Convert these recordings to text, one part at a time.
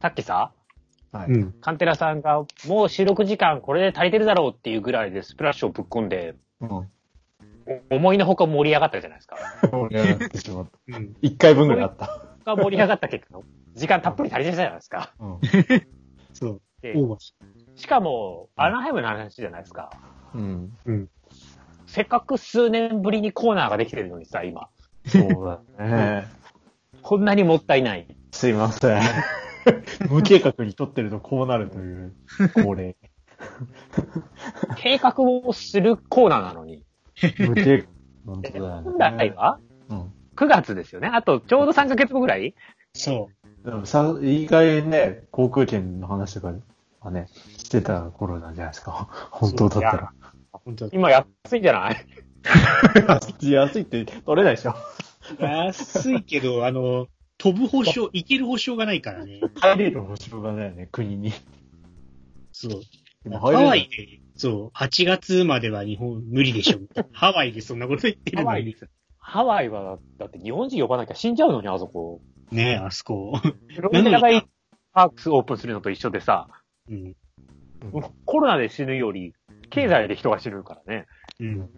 さっきさ、はい。うん。カンテラさんが、もう収録時間これで足りてるだろうっていうぐらいでスプラッシュをぶっ込んで、うん。お思いのほか盛り上がったじゃないですか。盛り上がってしまった。うん。一回分ぐらいあった。が盛り上がった結果、時間たっぷり足りてたじゃないですか。うん。そう。でオーバーししかも、アナハイムの話じゃないですか。うん。せっかく数年ぶりにコーナーができてるのにさ、今。そうだね。こんなにもったいない。すいません。無計画に撮ってるとこうなるという恒例。計画をするコーナーなのに。無計画。本当だよね。本来は？うん。9月ですよね。あとちょうど3ヶ月後ぐらい？そでもさ、いい加減ね、航空券の話とかはね、してた頃なんじゃないですか。本当だったら。今安いんじゃない？安いって取れないでしょ。安いけど、あの、飛ぶ保証、行ける保証がないからね。入れる保証がないよね、国に。そう。ハワイで、そう、8月までは日本無理でしょ。ハワイでそんなこと言ってるのに。ハワイは、だって日本人呼ばなきゃ死んじゃうのに、あそこ。ねえ、あそこ。フロリダがパークスオープンするのと一緒でさ、うん。コロナで死ぬより、経済で人が死ぬからね。うん。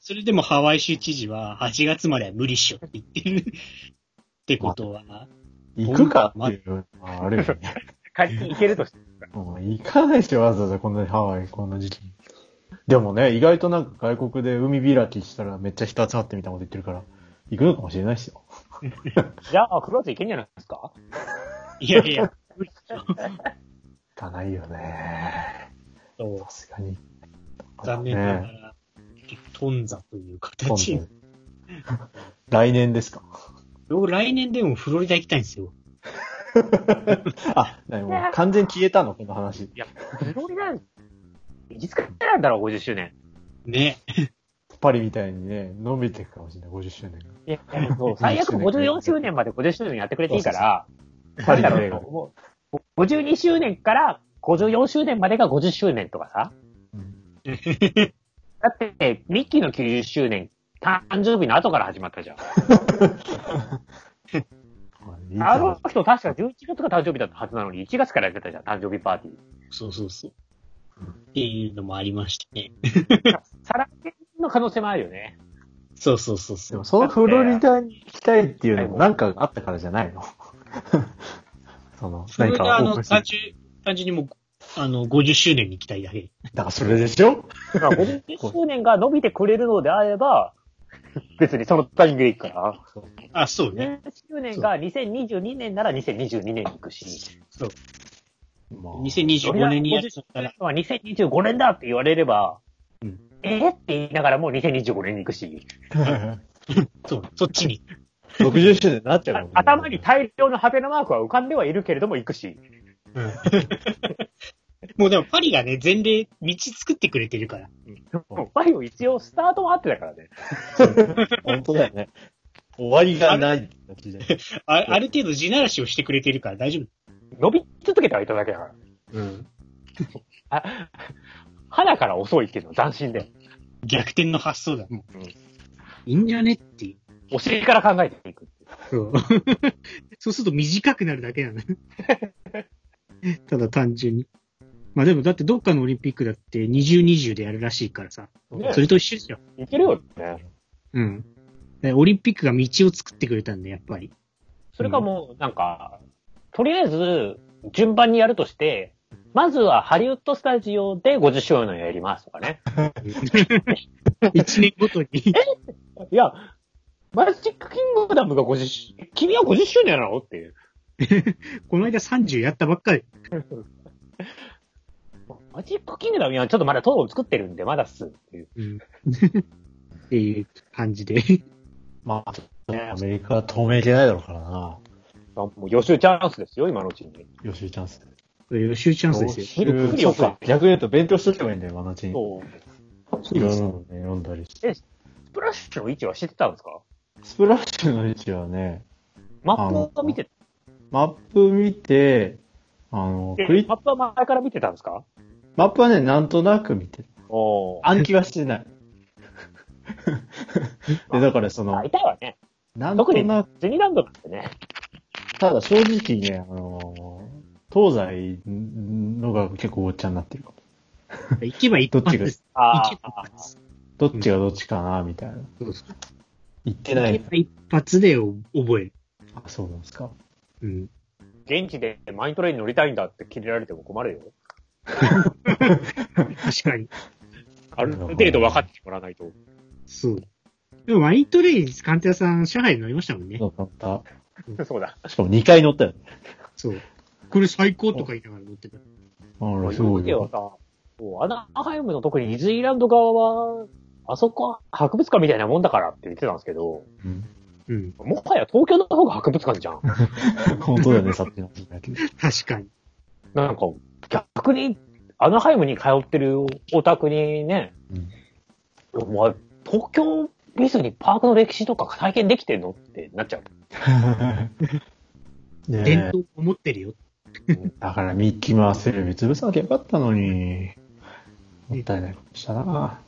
それでもハワイ州知事は8月までは無理っしょって言ってる。ってことは、行くかっていうのはあるよね。仮に行けるとして。もう行かないでしょ、わざわざこんなにハワイ、こんな時期に。でもね、意外となんか外国で海開きしたらめっちゃ人集まってみたいなこと言ってるから、行くのかもしれないですよ。じゃあ、9月行けんじゃないですか？いやいや、無理。行かないよね。そうさすがに。残念ながねら、頓挫という形に。来年ですか？僕来年でもフロリダ行きたいんですよ。あ、なにもう完全に消えたのこの話。いや、フロリダ、いつからなんだろう、50周年。ね。パリみたいにね、伸びていくかもしれない、50周年いや、そう最悪54周年まで50周年やってくれていいから、が。パリだろう、もう、52周年から54周年までが50周年とかさ。だって、ミッキーの90周年、誕生日の後から始まったじゃん。あの人確か11月が誕生日だったはずなのに、1月からやってたじゃん、誕生日パーティー。そうそうそう。っていうのもありましてね。再来年の可能性もあるよね。そうそうそうでそうも。そのフロリダに行きたいっていうのもなんかあったからじゃないの？その、それであの、何かオープン単純、単純にもう、あの、50周年に行きたいだけ。だからそれでしょ？だから50周年が伸びてくれるのであれば、別にそのタイミングで行くから。あ、そうね。10周年が2022年なら2022年に行くし、まあ。2025年にやるとったら、まあ2025年だって言われれば、うん。えーって言いながらもう2025年に行くし、そう、そっちに。60周年になっちゃう頭に大量のハテナマークは浮かんではいるけれども行くし、もうでもパリがね、前例、道作ってくれてるから。パリを一応スタートはあってだからね。本当だよね。終わりがない。あある程度地ならしをしてくれてるから大丈夫。伸び続けてはいただけだから。うん。あ、花から遅いけど斬新で。逆転の発想だ。もういいんじゃねっていう。お尻から考えていく。そう。そうすると短くなるだけなの。ただ単純に。まあでもだってどっかのオリンピックだって20、20でやるらしいからさ。ねそれと一緒ですよ。いけるよね。うん。でオリンピックが道を作ってくれたんで、やっぱり。それかもう、なんか、とりあえず、順番にやるとして、まずはハリウッドスタジオで50周年やりますとかね。一年ごとに。いや、マジックキングダムが50周、君は50周年なの？っていう。この間30やったばっかり。マジックキングダムはちょっとまだトーン作ってるんで、まだっすっていう。うん。っていう感じで。まあ、ね、アメリカは透明じゃないだろうからな。あもう予習チャンスですよ、今のうちに。予習チャンス。予習チャンスですよ。逆に言うと勉強しとけばいいんだよ、今のうちに。そう。いろんなのね、読んだりして。スプラッシュの位置は知ってたんですか？スプラッシュの位置はね、マップを見て、マップ見て、あの、クリマップは前から見てたんですか？マップはね、なんとなく見てる。おー。暗記はしてない。で、だからその大、体はね、なんと特になく、ディズニーランドなんてね、ただ正直ね、あの東西のが結構ごっちゃになってるかも。行けば一どっちが発です。あ行けばあ一発。どっちがどっちかな、みたいな。そうそう言ってない行け。ば一発で覚える。あ、そうなんですか。うん。現地でマイントレイン乗りたいんだって切れられても困るよ。確かに。ある程度分かってもらわないと。そう。でも、マイントレイン、鑑定屋さん、上海に乗りましたもんね。そうだった。そうだ。しかも2回乗ったよね。そう。これ最高とか言いながら乗ってた。あら、す今ごいよ。アナハイムの特にディズニーランド側は、あそこは博物館みたいなもんだからって言ってたんですけど、うんうん。もはや東京の方が博物館じゃん。本当だよね、さっきの。確かに。なんか、逆に、アナハイムに通ってるオタクにね、お前、東京ミスにパークの歴史とか体験できてんのってなっちゃう。伝統を持ってるよ。だからミッキーマウステレビ潰さなきゃよかったのに。もったいないことしたな。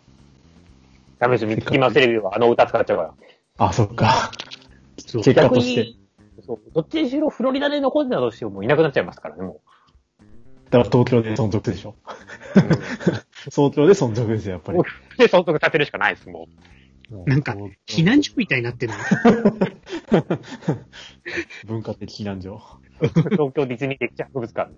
ダメです、ミッキーマウステレビはあの歌使っちゃうから。あ、そっか。そう。結果逆として。に、そう、どっちにしろフロリダで残ってたとしてももういなくなっちゃいますからね、もだから東京で存続でしょ。う。東京で存続ですよ、やっぱり。で、相続立てるしかないです、もなんか、避難所みたいになってる 文化的避難所。う。東京ディズニー歴史博物館。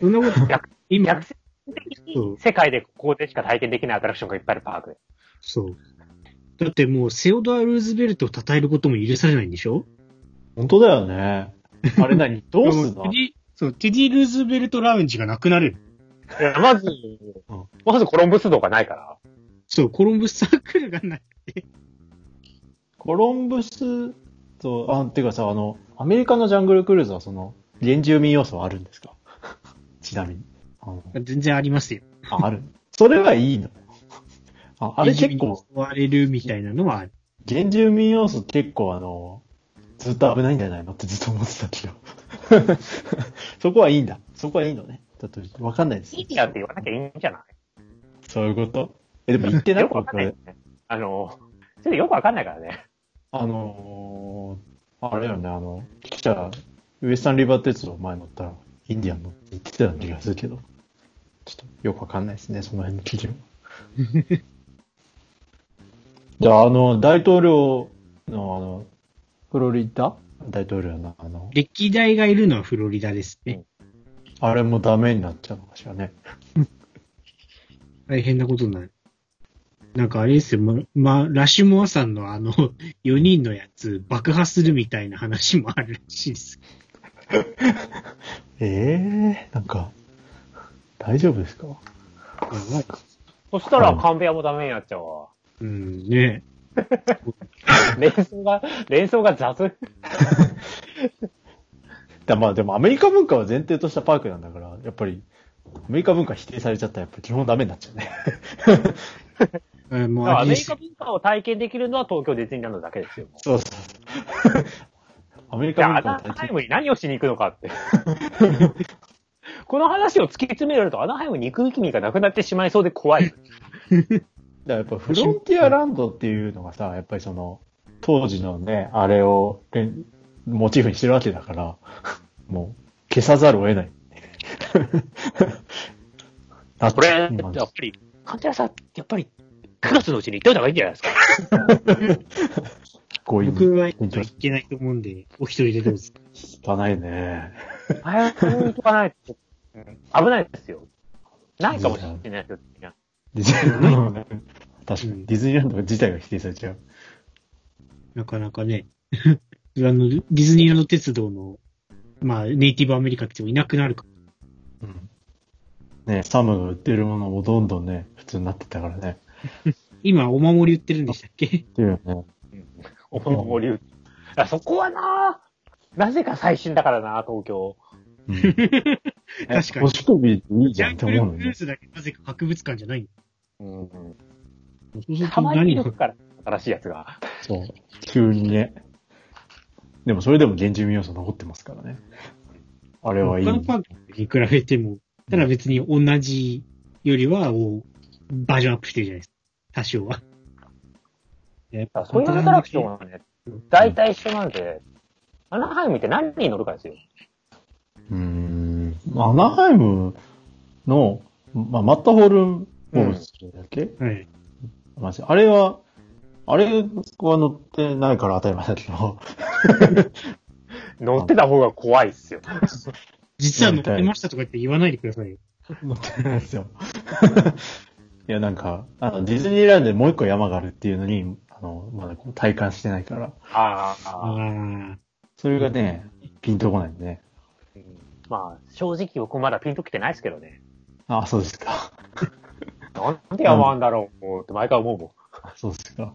そんなこと、逆今逆、説的に世界でここでしか体験できないアトラクションがいっぱいあるパークで。そう。だってもう、セオドア・ルーズベルトを称えることも許されないんでしょ？本当だよね。あれ何？どうすんの？そう、テディ・ルーズベルト・ラウンジがなくなる。いやまず、まずコロンブス道がないから。そう、コロンブスサークルがない。コロンブスと、あ、てかさ、あの、アメリカのジャングルクルーズはその、原住民要素はあるんですか？ちなみに。あの全然ありますよ。あ、ある。それはいいの。ああれ結構、追われるみたいなのはある。原住民要素結構あの、ずっと危ないんじゃないのってずっと思ってたけど。そこはいいんだ。そこはいいのね。ちょっとわかんないです。いいやって言わなきゃいいんじゃない？そういうこと？え、でも言ってない？よくわかんないね。あの、それよくわかんないからね。あのー、あれよね、あの、記者、ウエスタンリバー鉄道前乗ったら、インディアンのって言ってたような気がするけど、ちょっとよくわかんないですね、その辺の記事は。じゃあ、あの、大統領の、あの、フロリダ？大統領の、あの、歴代がいるのはフロリダですね。あれもダメになっちゃうのかしらね。大変なことになる。なんかあれですよ、ま、ま、ラシュモアさんのあの、4人のやつ爆破するみたいな話もあるらしいです。え えー、なんか、大丈夫ですか？やばい。そしたら、カンベアもダメになっちゃうわ。うん、ね 連想が、連想が雑。だまあでもアメリカ文化は前提としたパークなんだから、やっぱり、アメリカ文化否定されちゃったらやっぱり基本ダメになっちゃうね。え。もうアメリカ文化を体験できるのは東京ディズニーランドだけですよ。そうそう。アメリカアナ文化を体験ハイムに何をしに行くのかって。この話を突き詰められると、アナハイムに行く意味がなくなってしまいそうで怖い。だからやっぱフロンティアランドっていうのがさ、やっぱりその、当時のね、あれをれんモチーフにしてるわけだから、もう消さざるを得ない。あこれ、やっ今ぱり、患者さん、やっぱり、9月のうちに行っといた方がいいんじゃないですか？こういう僕は行けないと思うんで、お一人でどうぞ。汚いね。早く行かないと、うん危ないですよ。ないかもしれないですよ。ディズニーランド。確かうん。に、ディズニーランド自体が否定されちゃう。なかなかね、あの、ディズニーランド鉄道の、まあ、ネイティブアメリカっていなくなるかうん。ねサムが売ってるものもどんどんね、普通になってったからね。今、お守り売ってるんでしたっけ？っていうよね。お守り。売あそこはな、なぜか最新だからな、東京。うん、確かに。星飛びいいじゃんってジャングル思うのね。クルーズだけなぜか博物館じゃない。うんうん、そうするたと何がまにいる、から、新しいやつが。そう。急にね。でもそれでも原住民要素残ってますからね。あれはいい。他のパークに比べても、ただ別に同じよりは、もうバージョンアップしてるじゃないですか。多少は。やっぱそういうアトラクションはね、大体一緒なんで、アナハイムって何人乗るかですよ。うアナハイムの、まあ、マッタホールンボブスだっけ、はい。マジあれは、あれは乗ってないから当たり前だけど、乗ってた方が怖いっすよ。実は乗ってましたとか言って言わないでくださいよ。乗ってないですよ。いや、なんか、あの、ディズニーランドでもう一個山があるっていうのに、あの、まだこう体感してないから、あああ。あ。それがね、ピンとこないんでね。うんまあ、正直僕まだピンときてないですけどね。あ、そうですか。なんで山あんだろうって毎回思うもん。そうですか。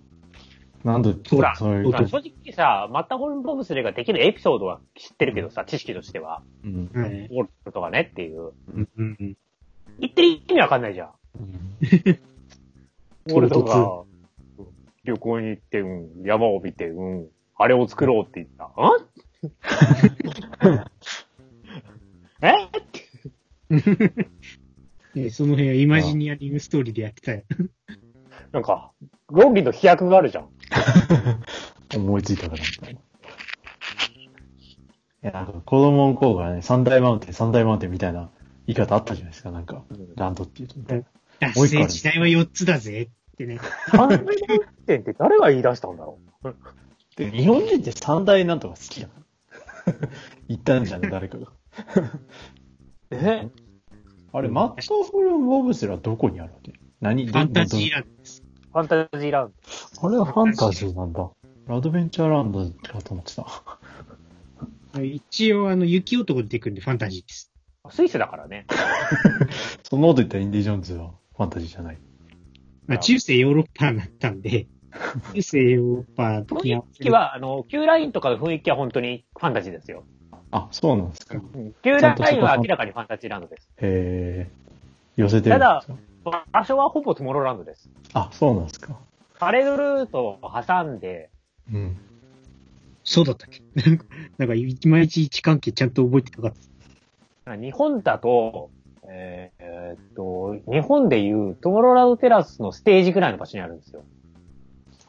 なんで、ほらそういうまあ正直さ、マッターホルンボブスレーができるエピソードは知ってるけどさ、知識としては。うん。はい。ゴールとかねっていう。うんうんうん。言ってる意味わかんないじゃん。うんゴールドが、旅行に行って、うん、山を見て、うん、あれを作ろうって言った。ん？え？えその辺はイマジニアリングストーリーでやってたよ。なんか、論理の飛躍があるじゃん。思いついたからみたいな。いや、なんか子供の頃からね、三大マウンテン、三大マウンテンみたいな言い方あったじゃないですか、なんか、ランドっていうとみたいな。達もう一個ある成時代は4つだぜってね。三大マウンテンって誰が言い出したんだろう？で、日本人って三大なんとか好きだ。言ったんじゃん、誰かが。え？あれ、マットフルボブスラはどこにあるわけ？何ファンタジーランドです。ファンタジーランあれはファンタジーなんだ。アドベンチャーランドかと思ってた。一応、あの、雪男出てくるんでファンタジーです。ド。スイスだからね。そのこと言ったらインディ・ジョーンズはファンタジーじゃない。まあ、中世ヨーロッパになったんで、中世ヨーロッパ雰囲気は、あの、旧ラインとかの雰囲気は本当にファンタジーですよ。あ、そうなんですか。うん旧ラインは明らかにファンタジーランドです。へえ。寄せてるんですか場所はほぼトゥモローランドです。あ、そうなんですか。パレードルートを挟んで、うん。そうだったっけ？なんか、いまいち位置関係ちゃんと覚えてなかった。日本だと、えーえーっと、日本でいうトゥモローランドテラスのステージぐらいの場所にあるんですよ。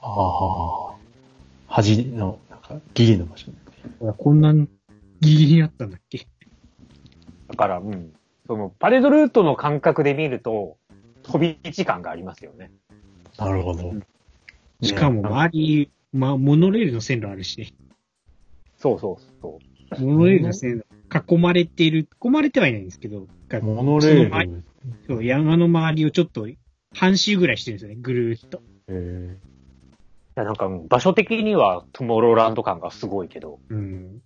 ああ。端の、なんか、ギリの場所こんなギリギリあったんだっけ？だから、うん。その、パレードルートの感覚で見ると、飛び地感がありますよね。なるほど。しかも周り、まあ、モノレールの線路あるしね。そうそうそう。モノレールの線路、囲まれている、囲まれてはいないんですけど、モノレール。そう山の周りをちょっと半周ぐらいしてるんですよね、ぐるーっと。えいやなんか、うん場所的にはトゥモローランド感がすごいけど、うん。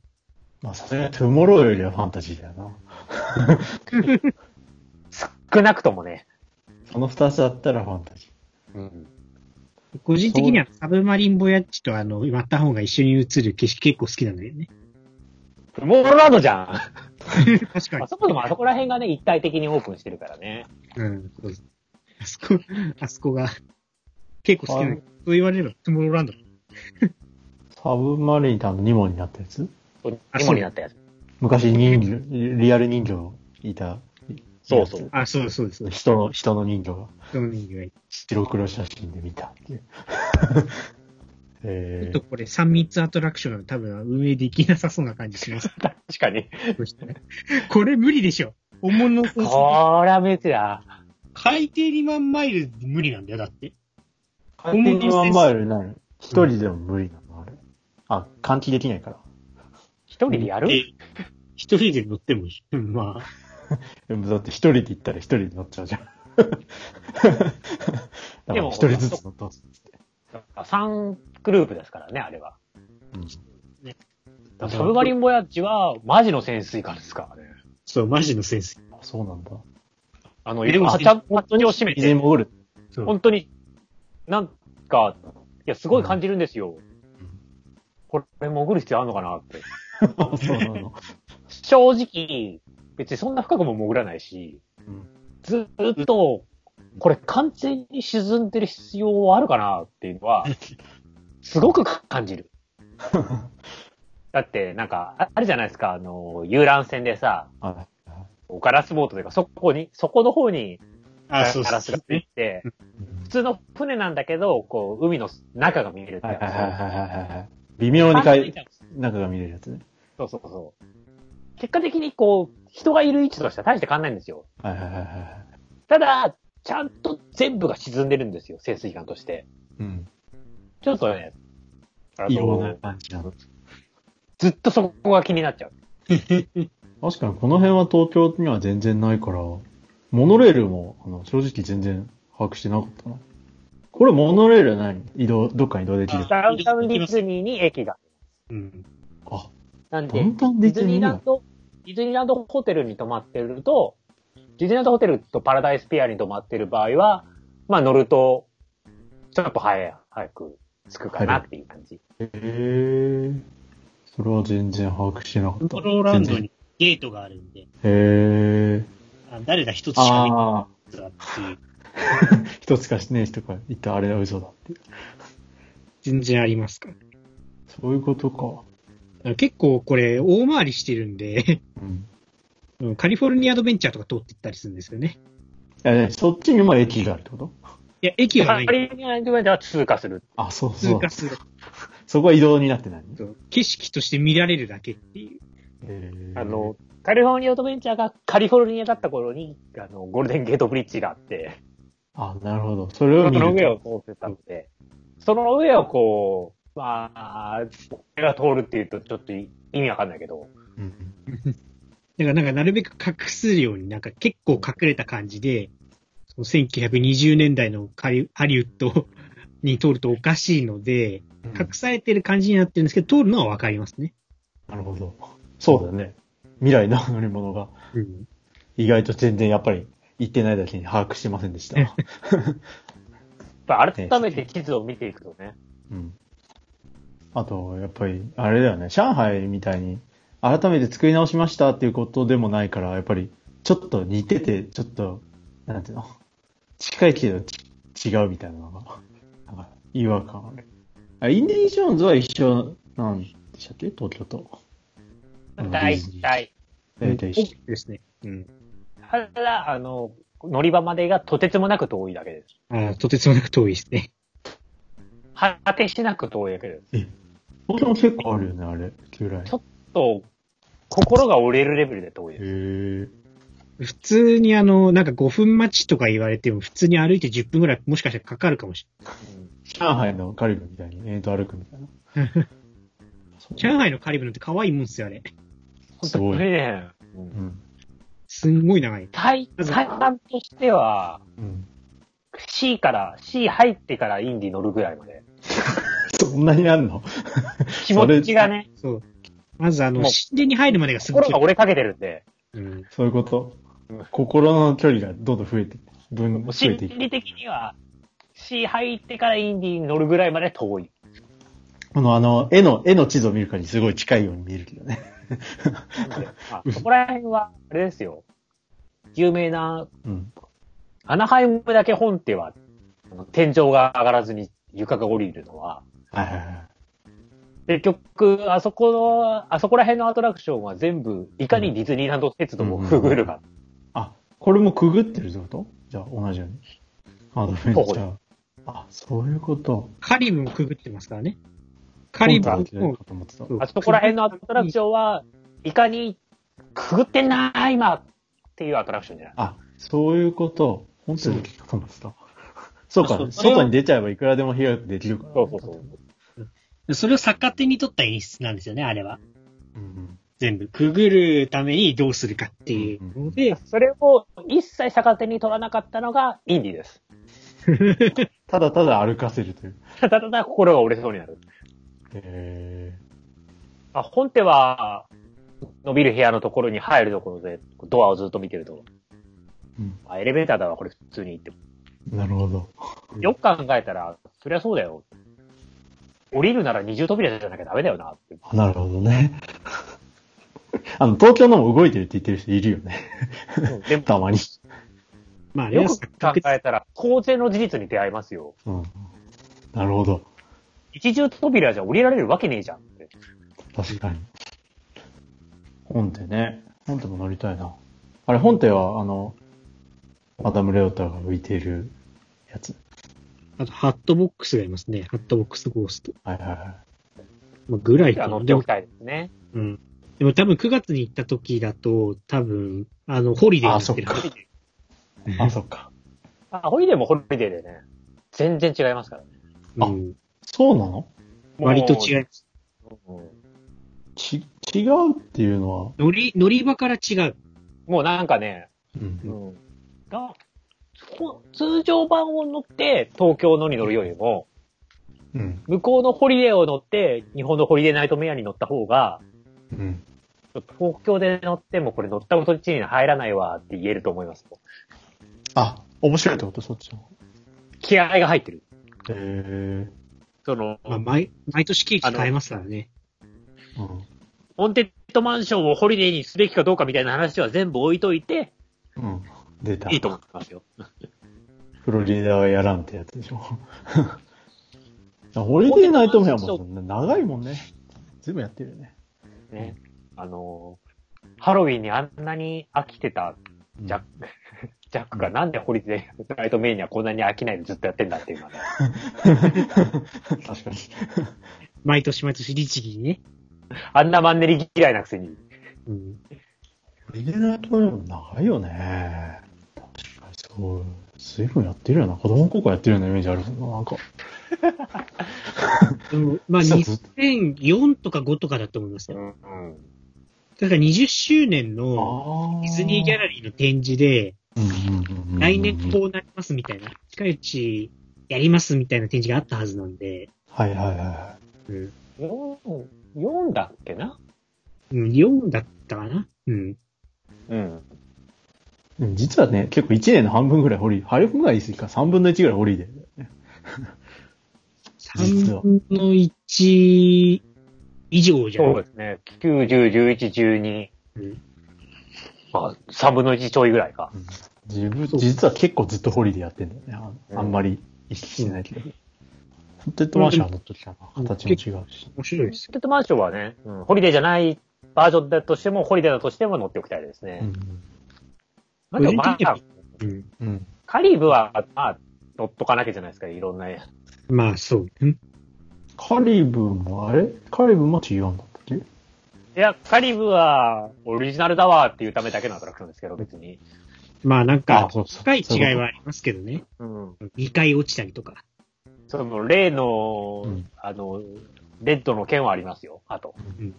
まあ、さすがにトゥモローよりはファンタジーだよな。少なくともね。その二つだったらファンタジうん。個人的にはサブマリンボヤージュとあの、マッターホーンが一緒に映る景色結構好きなんだよね。トゥモローランドじゃん。確かにあ。そこでもあそこら辺がね、一体的にオープンしてるからね。うん、そうあそこ、あそこが結構好きなの。そう言われれば、トゥモローランド。ー。サブマリンってあのニモになったやつ？そうあニモになったやつ。昔人魚、リアル人形いた。そうそう。あ、そうです、そうです。人の、人の人形がその人形がいい。白黒写真で見たっていう。えちょっとこれ3密アトラクション多分運営できなさそうな感じします。確かに。これ無理でしょ。本物のこれは無理だ。海底2万マイル無理なんだよ、だって。ー、海底2万マイルなる。一人でも無理なの、あれ。あ、換気できないから。一人でやる？え一人で乗ってもいい。う んまあ。でもだって一人で行ったら一人で乗っちゃうじゃん。だから一人ずつ乗ったっつって。3グループですからね、あれは。うんサブマリンボヤッジは、マジの潜水艦ですからね。そう、マジのセンス。あそうなんだ。あの、でもハチャハッチを閉めて、水に潜る。本当に、なんか、いや、すごい感じるんですよ。これ、潜る必要あるのかなって。そうなの。正直、別にそんな深くも潜らないし、うんずーっと、これ完全に沈んでる必要はあるかなっていうのは、すごく感じる。だって、なんか、ああるじゃないですか、あの、遊覧船でさ、あガラスボートというか、そこに、そこの方にあ、ガそうそうラスがついて、うん普通の船なんだけど、こう、海の中が見えるって。微妙にかい中が見れるやつね。そうそうそう。結果的にこう、人がいる位置としては大して変わんないんですよ。はいはいはいはい。ただ、ちゃんと全部が沈んでるんですよ、潜水艦として。うん。ちょっとね、あ異様なの、感じなの。ずっとそこが気になっちゃう。確かにこの辺は東京には全然ないから、モノレールも、あの、正直全然把握してなかったな。これモノレールは何移動、どっかに移動できるダウンタウンディズニーに駅が。うん。あ、なんで、デディズニーランド、ディズニーランドホテルに泊まってると、ディズニーランドホテルとパラダイスピアに泊まってる場合は、まあ乗ると、ちょっと早い、早く着くかなっていう感じ。へえ。それは全然把握してなかった。コントローランド全然にゲートがあるんで、へえ。あ誰が一つしか見てないっていう。一つ かしねえ人が言ったあれは嘘だっていう。全然ありますから。そういうことか。結構これ大回りしてるんで、うん。うんカリフォルニアアドベンチャーとか通っていったりするんですよね。いやね、そっちにも駅があるってこと？いや、駅はカない。リフォルニアでは通過する。あ、そうそう。通過する。そこは移動になってないね。景色として見られるだけっていう。へーあの、カリフォルニアアドベンチャーがカリフォルニアだった頃に、あの、ゴールデンゲートブリッジがあって、あ、なるほど。それをそ見ると。の上を通ってたので、その上をこう、まあ、俺が通るっていうとちょっと意味わかんないけど、うんだからなんかなるべく隠すようになんか結構隠れた感じで、その1920年代のカリハリウッドに通るとおかしいので、うん隠されてる感じになってるんですけど、通るのはわかりますね。なるほど。そうだね。未来の乗り物がうん。意外と全然やっぱり行ってないだけに把握してませんでした。やっぱ改めて地図を見ていくとね、うん。あと、やっぱり、あれだよね。上海みたいに、改めて作り直しましたっていうことでもないから、やっぱり、ちょっと似てて、ちょっと、なんていうの？近いけどち違うみたいなのが、なんか、違和感ある。あ、インディ・ジョーンズは一緒なんでしたっけ？東京と。うん大体。大体一緒。ですね。うん。ただ、あの、乗り場までがとてつもなく遠いだけです。ああ、とてつもなく遠いですね。果てしなく遠いだけです。東京も結構あるよね、あれ。ちょと、心が折れるレベルで遠いです。普通にあの、なんか5分待ちとか言われても、普通に歩いて10分ぐらいもしかしたらかかるかもしうん上海のカリブみたいに、えーと歩くみたいな。れない。上海のカリブなんて可愛いもんっすよ、あれ。すごいね、うんうん。すんごい長い。体、体感としては、うん。C から、C 入ってからインディ乗るぐらいまで。そんなにあんの？気持ちがね、そう。まずあの、神殿に入るまでがすごい心。が折れかけてるんで、うん。そういうこと？うん。心の距離がどんどん増えて、分、増えもう心ていく？理的には、C 入ってからインディに乗るぐらいまで遠い。このあの、絵の、絵の地図を見るからにすごい近いように見えるけどね。あそこら辺は、あれですよ。有名な、うん。アナハイムだけ本っては、天井が上がらずに床が降りるのは、はいはいはい。結局、あそこの、あそこら辺のアトラクションは全部、いかにディズニーランド鉄道をくぐるか。あ、これもくぐってるってことじゃあ同じように。アドベンチャー。あ、そういうこと。カリブもくぐってますからね。カリブもかと思ってた。そうあそこら辺のアトラクションは、いかにくぐってんなー今っていうアトラクションじゃない。あ、そういうこと。本当にかと思ってた。そうか外に出ちゃえばいくらでも部屋できるから。そうそうそう。それを逆手に取った演出なんですよね、あれは。うん全部。くぐるためにどうするかっていうので、それを一切逆手に取らなかったのがインディです。うん。ただただ歩かせるという。ただただ心が折れそうになる。へあ本手は、伸びる部屋のところに入るところで、ドアをずっと見てると、うんあエレベーターだわ、これ普通に行っても。ー。なるほど。よく考えたら、そりゃそうだよ。降りるなら二重扉じゃなきゃダメだよなって。あなるほどね。あの、東京のも動いてるって言ってる人いるよね。でも、たまに。まあ、よく考えたら、公然の事実に出会いますよ。うん。なるほど。一重扉じゃ降りられるわけねえじゃんって。確かに。本手ね。本手も乗りたいな。あれ、本手は、あの、マダム・レオタが浮いているやつ。あと、ハットボックスがいますね。ハットボックスゴースト。はいはいはい。まあ、ぐらいかな。乗っておき、たいですね。うん。でも多分9月に行った時だと、多分、あの、ホリデーになってるあそっかあ、そっか。あ、ホリデーもホリデーでね、全然違いますからね。うん。そうなの？割と違います。うん、違うっていうのは、乗り、乗り場から違う。もうなんかね、うんうん。がほ通常版を乗って東京のに乗るよりも、うん。向こうのホリデーを乗って日本のホリデーナイトメアに乗った方が、うん。ちょっと東京で乗ってもこれ乗ったこと1に入らないわって言えると思います。あ、面白いってこと？そっちの。気合が入ってる。へえ。その、まあ、毎、毎年ケーキ変えますからね。うん。ホーンテッドマンションをホリデーにすべきかどうかみたいな話は全部置いといて、うん。出た。いいと思いますよ。フロリダはやらんってやつでしょ。ホリデーナイトメアも長いもんね。全部やってるよね。ね。あのーハロウィンにあんなに飽きてたジャック、ジャックがなんでホリデーナイトメインにはこんなに飽きないでずっとやってんだっていうのはね。確かに。毎年毎年律儀にね。あんなマンネリ嫌いなくせに。うん。ホリデーナイトメアも長いよね。そう。随分やってるよな。子供の頃からやってるようなイメージあるな。なんか。でも、まあ、実はずっと2004とか5とかだと思いますよ。うん。だから20周年のあディズニーギャラリーの展示で、うんうんうんうん来年こうなりますみたいな、近いうちやりますみたいな展示があったはずなんで、はいはいはうん。4、4だっけな？うん、4だったかな？うん。うん。実はね、結構1年の半分ぐらいホリ、半分ぐらい言い過ぎか、3分の1ぐらいホリデーだよね。実は3分の1以上じゃないそうですね。9、10、11、12。うんまあ、3分の1ちょいぐらいか。自分、実は結構ずっとホリデーやってんだよね。あうんあんまり意識しないけど。ホンテッドマンションの時かな。形も違うし。面白いです。ホーンテッドマンションはね、うん、ホリデーじゃないバージョンだとしても、ホリデーだとしても乗っておきたいですね。うんま個人的にはあ、うん。うん。カリブは、まあ、乗っとかなきゃじゃないですか、いろんな。まあ、そう。うんカリブも、あれ？カリブも違うんだったっけ？いや、カリブは、オリジナルだわっていうためだけのアトラクションですけど、別に。まあ、なんか、深い違いはありますけどね。うん。2回落ちたりとか。その、例の、うんあの、レッドの剣はありますよ、あと。うん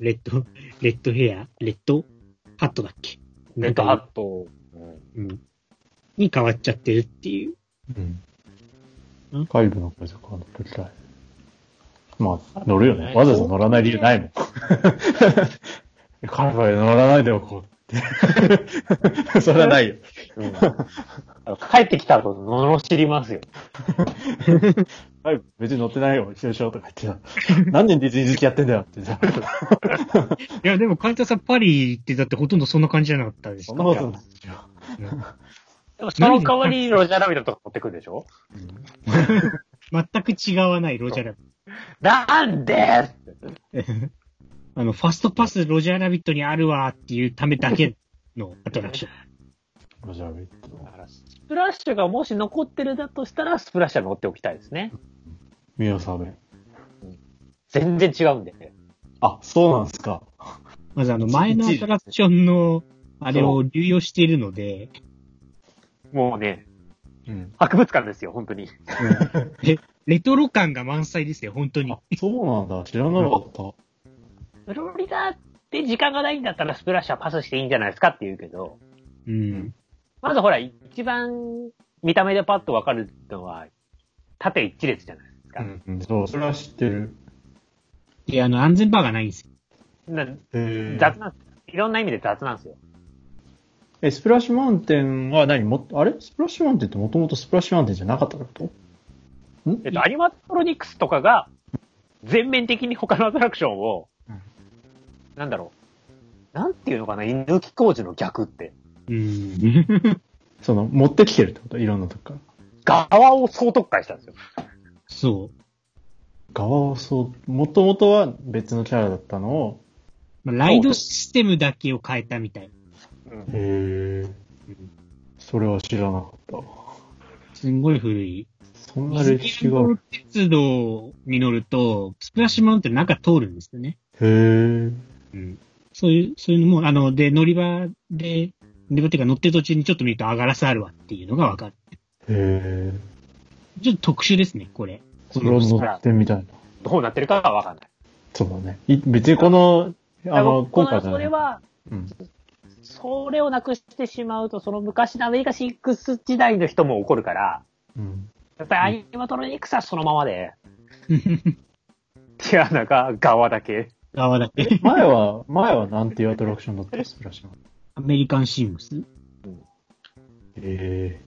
レッド、レッドヘア、レッド？ハットだっけ？レッドハット。うんうん。に変わっちゃってるっていう。うんん。カリブの風俗は乗ってきたい。まあ、乗るよね。わざわざ乗らない理由ないもん。カリブは乗らないでおこう。それはないよ。うん帰ってきた後、罵りますよ。カリブ別に乗ってないよ。一緒でしょとか言ってさ。何年ディズニー好きやってんだよってさ。いや、でも、カイタさんパリってだってほとんどそんな感じじゃなかったですか？そんなことないですよ。でも、その代わりにロジャーラビットとか持ってくるでしょ？全く違わないロジャーラビなんで？ット。あの、ファストパスロジャーラビットにあるわっていうためだけのアトラクション。ロジャービット。スプラッシュがもし残ってるだとしたら、スプラッシュは乗っておきたいですね。ミオサメ。全然違うんでね。あ、そうなんですか。まずあの、前のアトラクションの、あれを流用しているので、もうね、うん。博物館ですよ、本当に。えレトロ感が満載ですよ、本当にあ。、そうなんだ。知らなかった。フロリダって時間がないんだったらスプラッシュはパスしていいんじゃないですかって言うけど、うん。まずほら、一番見た目でパッとわかるのは、縦一列じゃないですか。うん、そう、それは知ってる。で、あの、安全バーがないんですよ。なへ雑なんですいろんな意味で雑なんですよ。え、スプラッシュマウンテンは何？も、あれ？スプラッシュマウンテンってもともとスプラッシュマウンテンじゃなかったってこと？ん？えっと、アニマトロニクスとかが、全面的に他のアトラクションを、うんなんだろう。なんていうのかな、犬木工事の逆って。うん。その、持ってきてるってこと？いろんなとこから。側を総特化したんですよ。そう。側をそう、もともとは別のキャラだったのを、まあ、ライドシステムだけを変えたみたい。うんへえ。それは知らなかった。すんごい古い。そんな歴史がある。鉄道に乗ると、スプラッシュマウンテン中通るんですよね。へえ。うん。そういう、そういうのも、あの、で、乗り場で、乗り場っていうか乗ってる途中にちょっと見ると、あ、ガラスあるわっていうのがわかる。へえ。ちょっと特殊ですね、これ。それを乗ってみたいな。どうなってるかはわかんない。そうだね。い別にこの、あの、今回じゃない。それは、うん。それをなくしてしまうと、その昔のアメリカ6時代の人も怒るから、うん。やっぱりアニマトロニクスはそのままで、ティアナが側だけ。側だけ。前は、前はなんていうアトラクションだったスプラッシュマン。アメリカンシームスえ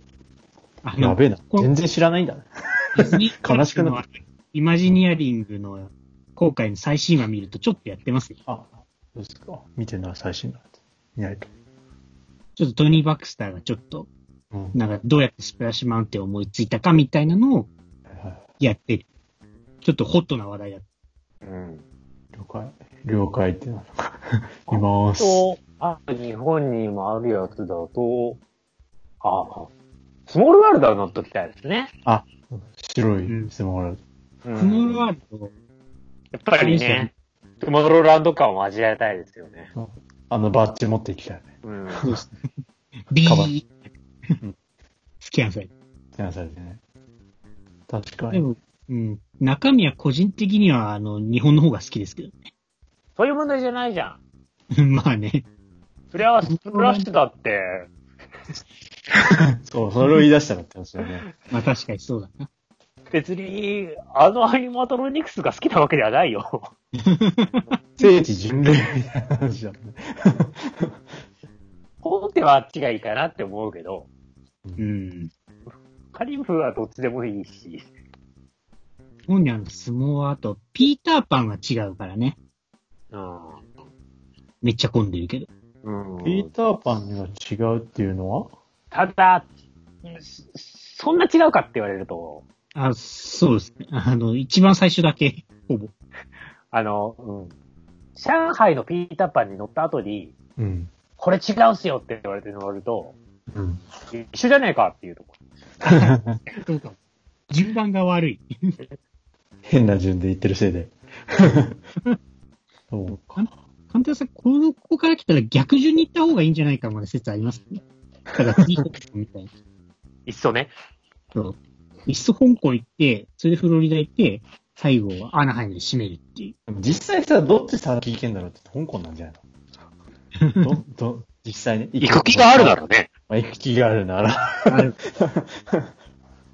あえやべえな。全然知らないんだね。悲しくなっイマジニアリングの後回の最新話見るとちょっとやってますね。あ、そうですか。見てない、最新のやつ。見ないと。ちょっとトニー・バクスターがちょっと、うん。なんかどうやってスプラッシュマウンテンを思いついたかみたいなのをはいやってる。ちょっとホットな話題だっうん。了解。了解ってなのか。います。と、あ日本にもあるやつだと、ああ、スモールワールドは乗っときたいですね。あ、白うんいスモール。うた。スモールワールド、やっぱりね、トゥモローランド感を味わいたいですよね。あのバッジ持っていきたいね。うん。バー、スキャンされる。手なされてね。確かに。でも、うん、中身は個人的には、あの、日本の方が好きですけどそういう問題じゃないじゃん。ね。まあね。それはスプラッシュだって、そう、それを言い出したらって話だね。まあ確かにそうだな。別に、あのアニマトロニクスが好きなわけではないよ。聖地巡礼みたいな話だね。本手はあっちがいいかなって思うけど、うん。カリブはどっちでもいいし。日本にあの相撲はあと、ピーターパンは違うからね。うん。めっちゃ混んでるけど。うんピーターパンが違うっていうのは？ただ、そそんな違うかって言われると、あ、そうですね。あの、一番最初だけ、ほぼ。あの、うん。上海のピーターパンに乗った後に、うん。これ違うっすよって言われて乗ると、うん。一緒じゃねえかっていうとこ そうか。順番が悪い。変な順で言ってるせいで。そうか。簡単さん、このここから来たら逆順に行った方がいいんじゃないかまで説ありますね。だから、次みたいな。いっそね。そう。いっそ香港行って、それでフロリダ行って、最後はアナハイムで締めるっていう。実際さ、どっち先行けんだろうって香港なんじゃないの？ど、ど、実際ね。行く気があるならね。まあ、行く気があるなら。ある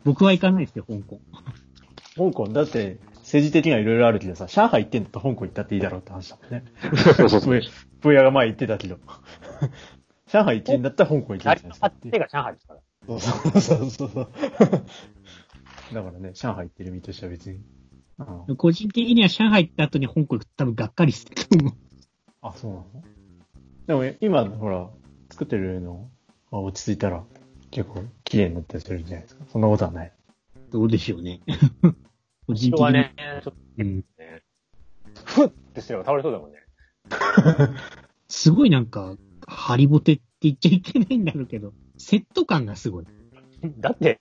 僕は行かないですよ、香港。香港、だって、政治的にはいろいろあるけどさ、上海行ってんだと香港行ったっていいだろうって話だもんね。そうそうプエプエが前言ってたけど。上海行ってんだったら香港行けあるじゃないですかあっちが上海ですから。そうそうそうそう。だからね、上海行ってる身としては別に。うん個人的には上海行った後に香港行くと多分がっかりすると思う。あ、そうなの？でも今、ほら、作ってるのが落ち着いたら結構綺麗になったりするんじゃないですか。そんなことはない。どうでしょうね。個人はね、ちょっとうん。ね、ふっってすれば倒れそうだもんね。すごいなんか、ハリボテって言っちゃいけないんだろうけど、セット感がすごい。だって、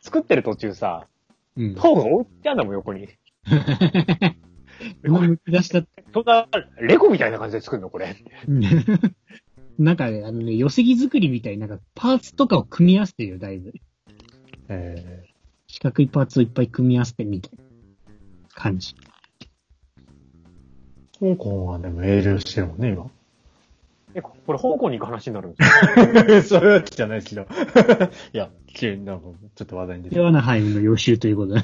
作ってる途中さ、うん。塔が置いてあるんだもん、横に。もう抜き出した、そんな、レゴみたいな感じで作るの、これ。なんかね、あのね、寄せ木作りみたいになんかパーツとかを組み合わせてるよ、だいぶ。え四角いパーツをいっぱい組み合わせてみたいな感じ。ー、香港はでも営業してるもんね、今。え、これ香港に行く話になるんですよ。それはじゃないですけど。いや、綺麗になんか、ちょっと話題に出てで、アナハイムの予習ということで。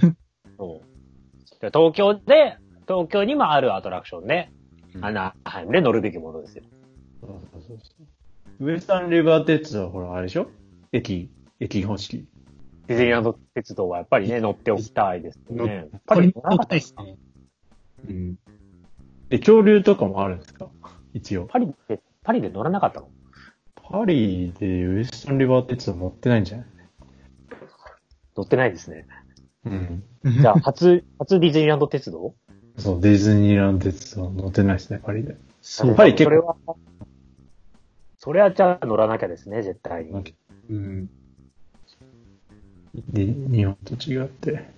そう。で東京で、東京にもあるアトラクションで、うんアナハイムで乗るべきものですよ。そうそうそうそうウエスタンリバー鉄道はほら、あれでしょ？駅、駅方式。ディズニーランド鉄道はやっぱりね、乗っておきたいです乗ね。やっこぱりれも乗りたいですね。うん。で、恐竜とかもあるんですか？一応。パリで、パリで乗らなかったの？パリでウエスタンリバー鉄道乗ってないんじゃない？乗ってないですね。うん。じゃあ、初、初ディズニーランド鉄道？そう、ディズニーランド鉄道乗ってないですね、パリで。そう。パリ結構それは、それはじゃあ乗らなきゃですね、絶対に。うん。で日本と違って。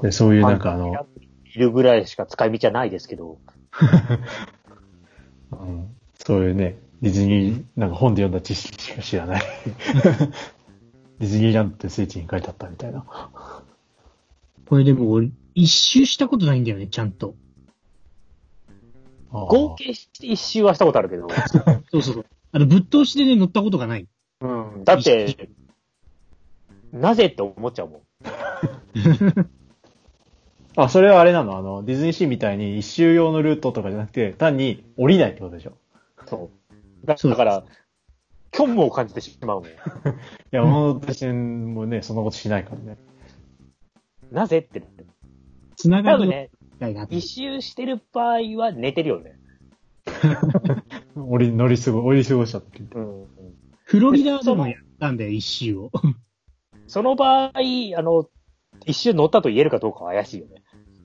で、そういうなんかあの、いるぐらいしか使い道はないですけど。うん。そういうね、ディズニー、なんか本で読んだ知識しか知らない。ディズニーランドって聖地に書いてあったみたいな。これでも俺、一周したことないんだよね、ちゃんと。合計して一周はしたことあるけど。そうそうそう。あの、ぶっ通しでね、乗ったことがない。うん。だって、なぜって思っちゃうもん。あ、それはあれなの？あの、ディズニーシーみたいに一周用のルートとかじゃなくて、単に降りないってことでしょ？そう。だそうだから、虚無を感じてしまうのよ。いや、私もね、そんなことしないからね。なぜって。つながる多分ね、たいな。一周してる場合は寝てるよね。降り、乗り過ご、降り過ごしちゃって。うん。うんフロリダでもやったんだよ、一周を。その場合、あの、一周乗ったと言えるかどうかは怪しいよね。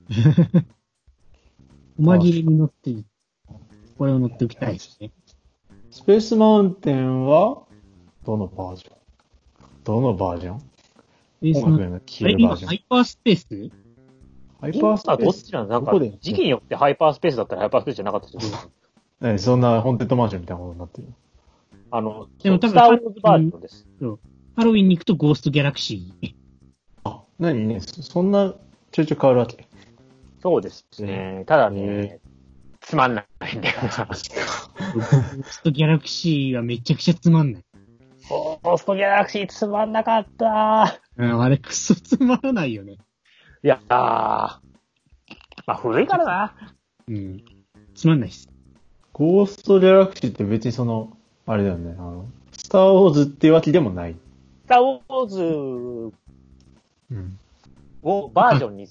おまぎりに乗って、これを乗っておきたいですね。スペースマウンテンは、どのバージョン？どのバージョン？で、その、音楽のあれ、今、消えるバージョン？ハ。イパースペース？ハイパースペース？どっちなのなんかどこで、時期によってハイパースペースだったらハイパースペースじゃなかったりする。ねそんなホーンテッドマンションみたいなことになってる。あの、でも多分スターウォーズバージョンです。ハロウィンに行くとゴーストギャラクシー。あ、何ね、そそんなちょいちょい変わるわけ？そうですね。ただねへ、つまんないんだよな。ゴーストギャラクシーはめちゃくちゃつまんない。ゴーストギャラクシーつまんなかった。うん、あれクソつまらないよね。いやー、まあ古いからな。うん。つまんないっす。ゴーストギャラクシーって別にその、あれだよね、あの、スターウォーズっていうわけでもない。スターウォーズうん。をバージョンに、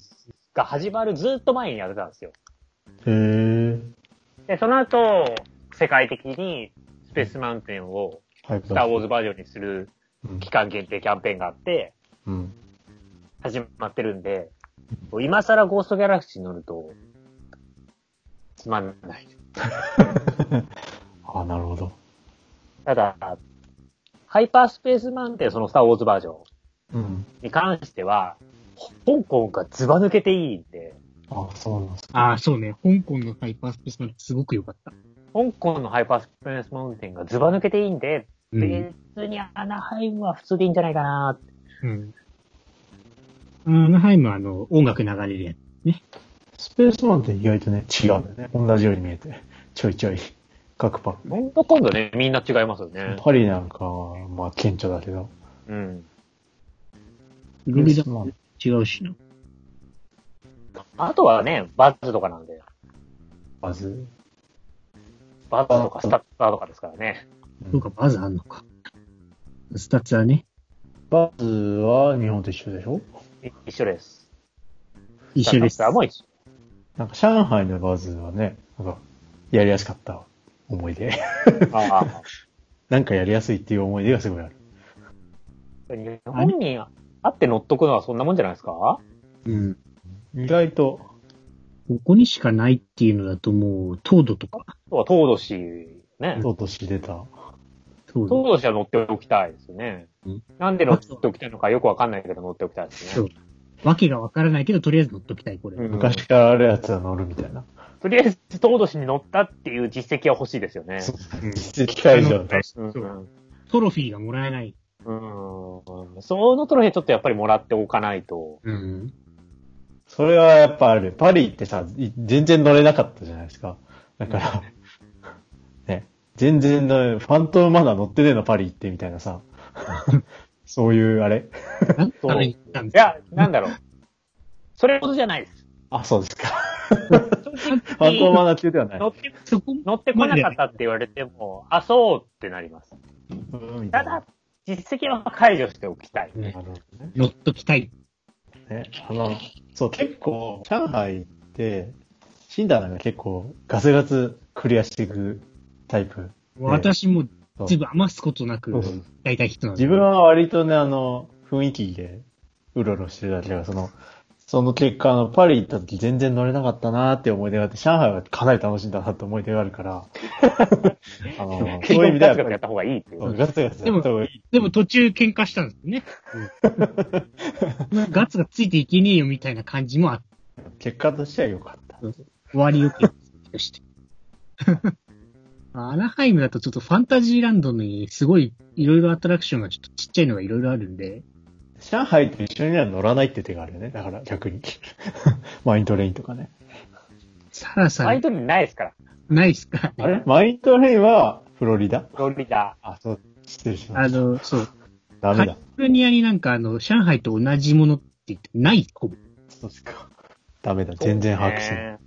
が始まるずっと前にやってたんですよ。へえ。で、その後、世界的にスペースマウンテンをスターウォーズバージョンにするうん期間限定キャンペーンがあって、うん。始まってるんで、今更ゴーストギャラクシーに乗ると、つまんない。あ、なるほど。ただ、ハイパースペースマウンテン、そのスターウォーズバージョンうん。に関しては、香港がズバ抜けていいんで、あ、そうなんです。ああ、そうね。香港のハイパースペースなんてすごく良かった。香港のハイパースペースマウンテンがズバ抜けていいんで、うん。別にアナハイムは普通でいいんじゃないかなってうん。アナハイムはあの、音楽流れるやつ。スペースマウンテン意外とね、違うんだよね。同じように見えて。ちょいちょい。各パほんと今度ね、みんな違いますよね。パリなんかは、まあ、顕著だけど。うん。フロリダスペースマウンテン違うしな。あとはね、バズとかなんで、まず、バズとかスタツアとかですからね。そうか、バズあんのか。スタツアはね、バズは日本と一緒でしょ？い一緒です。一緒です。スタツアも一緒。なんか上海のバズはね、なんか、やりやすかった思い出。ああ。なんかやりやすいっていう思い出がすごいある。日本にあって乗っとくのはそんなもんじゃないですか？うん。意外と、ここにしかないっていうのだともう、糖度とか。あとは東土市、ね。とうとし出た。糖度。東土市は乗っておきたいですよねうん。なんで乗っておきたいのかよくわかんないけど乗っておきたいですそうね。わけがわからないけど、とりあえず乗っときたい、これ。うん昔からあるやつは乗るみたいな。とりあえず東土市に乗ったっていう実績は欲しいですよね。うん実績解除だうんそうトロフィーがもらえない。うん。そのトロフィーちょっとやっぱりもらっておかないと。うん。それはやっぱある。パリってさ、い全然乗れなかったじゃないですか。だから、ね、全然の、ファントムまだ乗ってねえのパリ行ってみたいなさ。そういう、あれなんそう いや、なんだろう。それほどじゃないです。あ、そうですか。正ファントム直マナー級ではない。乗って、乗ってこなかったって言われても、あ、そうってなります。うんみただ、実績は解除しておきたい。ね。乗っときたい。ね、あの、そう、結構、上海って、シンダーなんか結構、ガツガツクリアしていくタイプ。私もそう全部余すことなくそうそうやりたい人なんで。自分は割とね、あの、雰囲気で、うろうろしてるだけだから、その、その結果、あの、パリ行った時全然乗れなかったなーって思い出があって、上海はかなり楽しんだなって思い出があるから、あの、結そういう意味では局ガツガツやった方がいいっていう。ガツガツやった方がいい。でも途中喧嘩したんですよね。ガッツがついていけねえよみたいな感じもあって、結果としては良かった。終わりよくとして。アナハイムだとちょっとファンタジーランドにすごいいろいろアトラクションがちょっとちっちゃいのがいろいろあるんで、上海と一緒には乗らないって手があるよね。だから逆に。マイントレインとかね。さらさらマイントレインないですから。ないっすか？あれ？マイントレインはフロリダ？フロリダ。あ、そう、失礼しました。あの、そう。ダメだカリ。フォルニアになんかあの、上海と同じものって言ってないほぼ。そうですか。ダメだ。全然把握してない。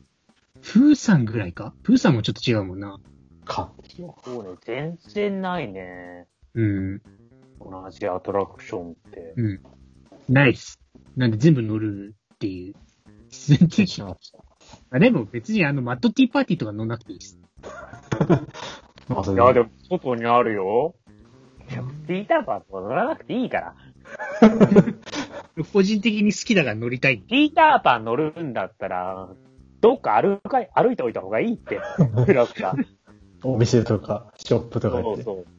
プーさんぐらいか？プーさんもちょっと違うもんな。か。そうね、全然ないね。うん。同じアトラクションって。うん。ないっす。なんで全部乗るっていう。全然しました。あでも別にあの、マッドティーパーティーとか乗んなくていいです。まあ、そいや、れででも、外にあるよ。いやピーターパンとか乗らなくていいから。個人的に好きだから乗りたい。ピーターパン乗るんだったら、どっか歩かい、歩いておいた方がいいって。お店とか、ショップとか行って。そうそう。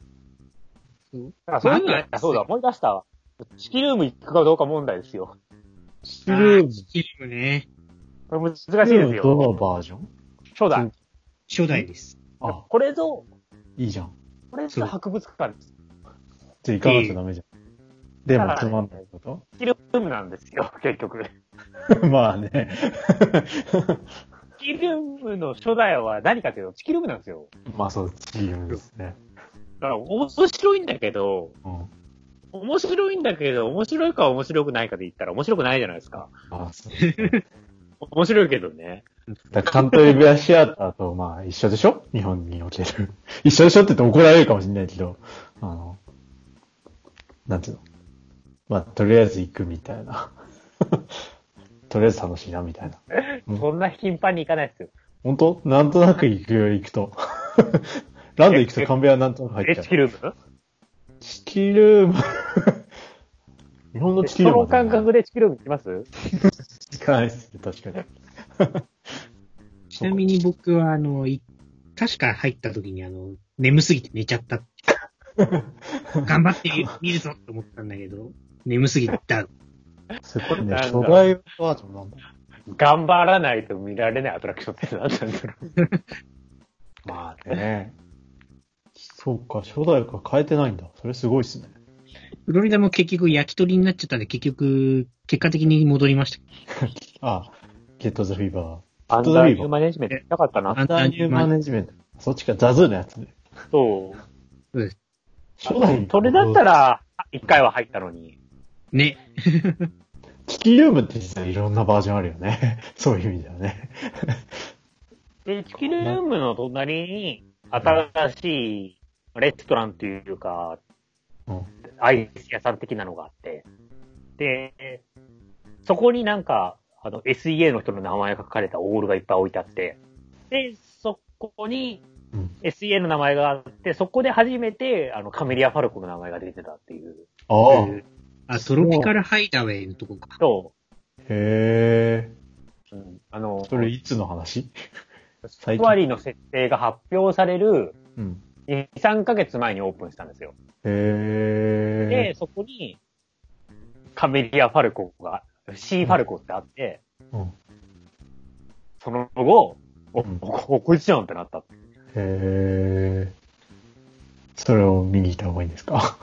そうあ、そういうのまああそうだ、思い出したわ。チキルーム行くかどうか問題ですよ。チキルーム。チキルームね。これ難しいですどのよ。バージョン？初代。初代です。あ、これぞ、いいじゃん。これぞ博物館です。じゃあ行かなきゃダメじゃん。でもつまんないこチキルームなんですよ、結局。と まあね。チキルームの初代は何かというと、チキルームなんですよ。まあそう、チキルームですね。だから、面白いんだけど、うん。面白いんだけど、面白いか面白くないかで言ったら面白くないじゃないですか。あそう。面白いけどね。だカントリーベアシアターとまあ一緒でしょ？日本における。一緒でしょって言って怒られるかもしれないけど、あの、なんていうの？まあとりあえず行くみたいな。とりあえず楽しいなみたいな。うんそんな頻繁に行かないですよ。本当？なんとなく行くよ、行くと。ランド行くとカンベアなんとなく入っえ、ちゃうチ。キルーム？チキルーム。日本のチキルームはその感覚でチキルーム行きます？行かないですね、確かに。ちなみに僕はあの、い確か入った時にあの、眠すぎて寝ちゃった。頑張って見るぞって思ったんだけど、眠すぎた。すごいね、なんだ初代バージョンなんだ。頑張らないと見られないアトラクションって何なんだろう。まあね。そうか、初代から変えてないんだ。それすごいっすね。フロリダも結局焼き鳥になっちゃったんで、結局、結果的に戻りました。あ、ゲットザフィーバアンダーニューマネジメントしたかったな。アンダーニューマネジメント。そっちか、ザズーのやつね。そう。初代それだったら、一回は入ったのに。ね。チキルームって実はいろんなバージョンあるよね。そういう意味ではね。で、チキルームの隣に、新しいレストランというか、うんアイス屋さん的なのがあって、で、そこになんか、あの、SEA の人の名前が書かれたオールがいっぱい置いてあって、で、そこにうん SEA の名前があって、そこで初めて、あの、カメリア・ファルコの名前が出てたっていう。ああ。あ、トロピカルハイダウェイのとこか。と、へえ。うんあの、それいつの話？スワリーの設定が発表されるうん。2、3ヶ月前にオープンしたんですよ。へで、え。そこに、カメリア・ファルコが、シー・ファルコってあって、うん。その後、お、うんおこいつじゃんってなった。へえ。それを見に行った方がいいんですか？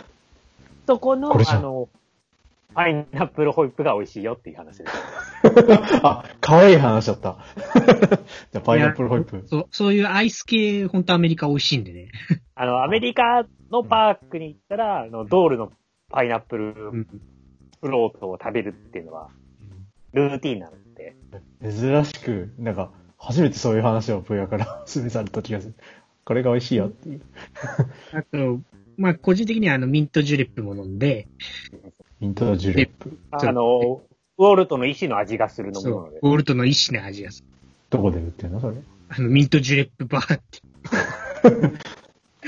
そこのあの、パイナップルホイップが美味しいよっていう話です。あ、可愛い話だった。じゃあ、パイナップルホイップ。そう、そういうアイス系、本当アメリカ美味しいんでね。あの、アメリカのパークに行ったら、あの、ドールのパイナップルうん。フロートを食べるっていうのは、ルーティンなので、珍しく、なんか、初めてそういう話をプヤから勧めされた気がする。これが美味しいよっていう。あと、まあ、個人的にはあの、ミントジュレップも飲んで、ミントジュレップ。あの、ウォルトの意志の味がする飲みそう物で、。ウォルトの意志の味がする。どこで売ってんのそれ？あの、ミントジュレップバーって。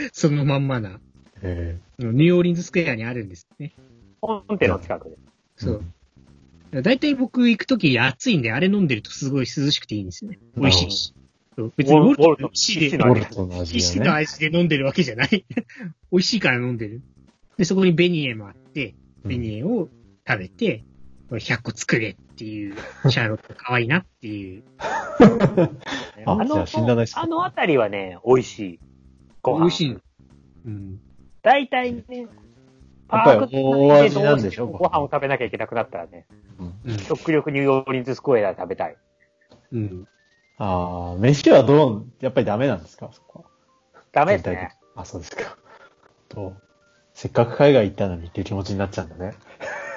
そのまんまな、えニューオーリンズスクエアにあるんですね。本店の近くで。えそう。だいたい僕行くとき暑いんで、あれ飲んでるとすごい涼しくていいんですよね。美味しいし。別にウォルトの意志で、ウォルトの意味志の。味で飲んでるわけじゃない。美味しいから飲んでる。で、そこにベニエもあって、ベニエを食べて、これ100個作れっていう、シャーロット可愛いなっていう。あ、じゃあ死んだないっすかあのあたりはね、美味しい。ご飯。美味しい。うん。大体ね、やっぱりパーク大味なんでしょご飯を食べなきゃいけなくなったらね、うんうん。極力ニューオーリンズスクエアで食べたい。うん。ああ、飯はどう、やっぱりダメなんですかそこは？ダメですね全体的。あ、そうですか。と、せっかく海外行ったのにっていう気持ちになっちゃうんだね。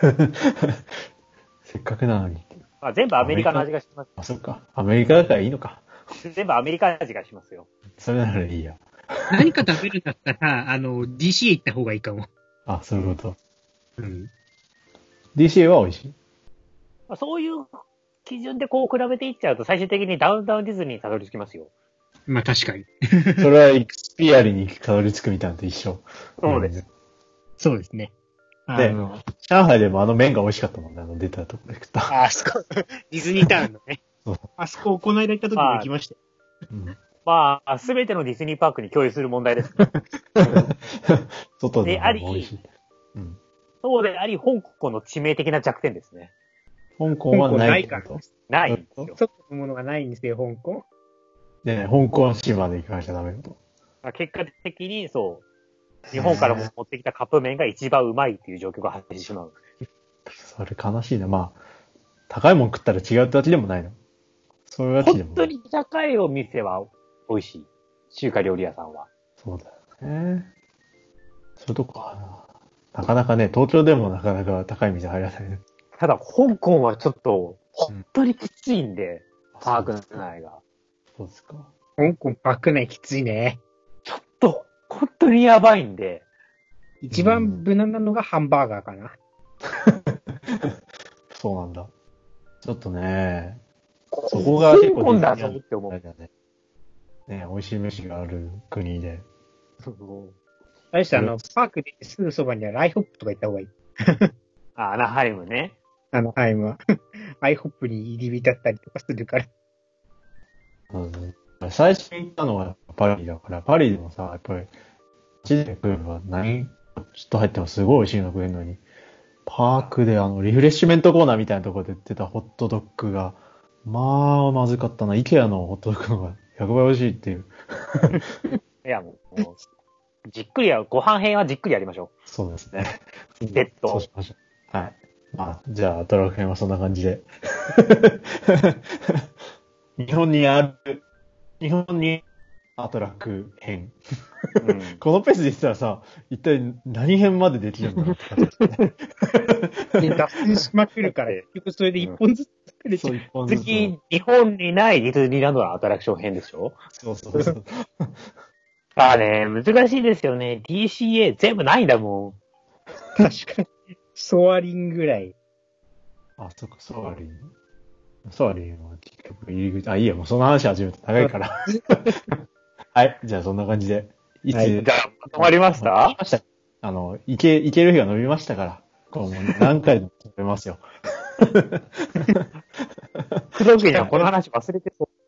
せっかくなのに。まあ、全部アメリカの味がします。あ、そっか。アメリカだからいいのか。全部アメリカ味がしますよ。それならいいや。何か食べるんだったら、あの、DC 行った方がいいかも。あ、そういうこと。うん。DCA は美味しい？まあ、そういう基準でこう比べていっちゃうと、最終的にダウンタウンディズニーにたどり着きますよ。まあ確かに。それはエクスピアリにたどり着くみたいなのと一緒。そうです。そうですね。あでの、上海でもあの麺が美味しかったもんね。あの出たとこで食った。あそこ、ディズニータウンのねそう。あそこ、この間行った時も行きましたよ。うんまあ、すべてのディズニーパークに共有する問題です。外ででありも美味しい。うん。そうであり、香港の致命的な弱点ですね。香港はないからと。ないんですよ。外のものがないんですよ、香港。でね、香港市まで行かなきゃダメだと。まあ結果的に、そう、日本からも持ってきたカップ麺が一番うまいっていう状況が発生してしまう。それ悲しいな。まあ、高いもん食ったら違うってわけでもないの。そういうわけでもない。本当に高いお店は美味しい。中華料理屋さんは。そうだよね。そういうとこかな。なかなかね、東京でもなかなか高い店入らないね。ただ、香港はちょっと、本当にきついんで、パークの内が。そうですか。香港パック内きついね。ちょっと、本当にやばいんで、一番無難なのがハンバーガーかな。そうなんだ。ちょっとね、そこが結構ね。ね、美味しい飯がある国で。あれですあの、パークですぐそばにはアイホップとか行った方がいい。あ、アナハイムね。あの、ハイムは。アイホップに入り浸ったりとかするから。うん最初に行ったのはパリだから、パリでもさ、やっぱり、街で食えば何、ちょっと入ってもすごい美味しいの食えるのに、パークであの、リフレッシュメントコーナーみたいなところで売ってたホットドッグが、まあ、まずかったな。イケアのホットドッグの方が100倍美味しいっていう。いや、もう、もうじっくりや、ご飯編はじっくりやりましょそうですね。ベッドそうしましょう。はい。まあ、じゃあ、トラック編はそんな感じで。日本にある、日本にアトラック編。う。うん。このペースで言ってたらさ、一体何編までできるんだろう脱線しまくるから、結局それで一本ずつ作れちゃう。一本ずつ。次、日本にないディズニーランドのアトラクション編でしょ？そうそうそう。ああね、難しいですよね。DCA 全部ないんだも確かに。ソアリンぐらい。あ、そっか、ソアリン。ソアリンは結局入り口、あ、いいや、もうその話始めると長いから。はい、じゃあそんな感じで。いつ、はいん。じゃあ、まとまりました？ました。あの、いけ、いける日が伸びましたから。こう何回でも食べますよ。工藤家にはこの話忘れてそう。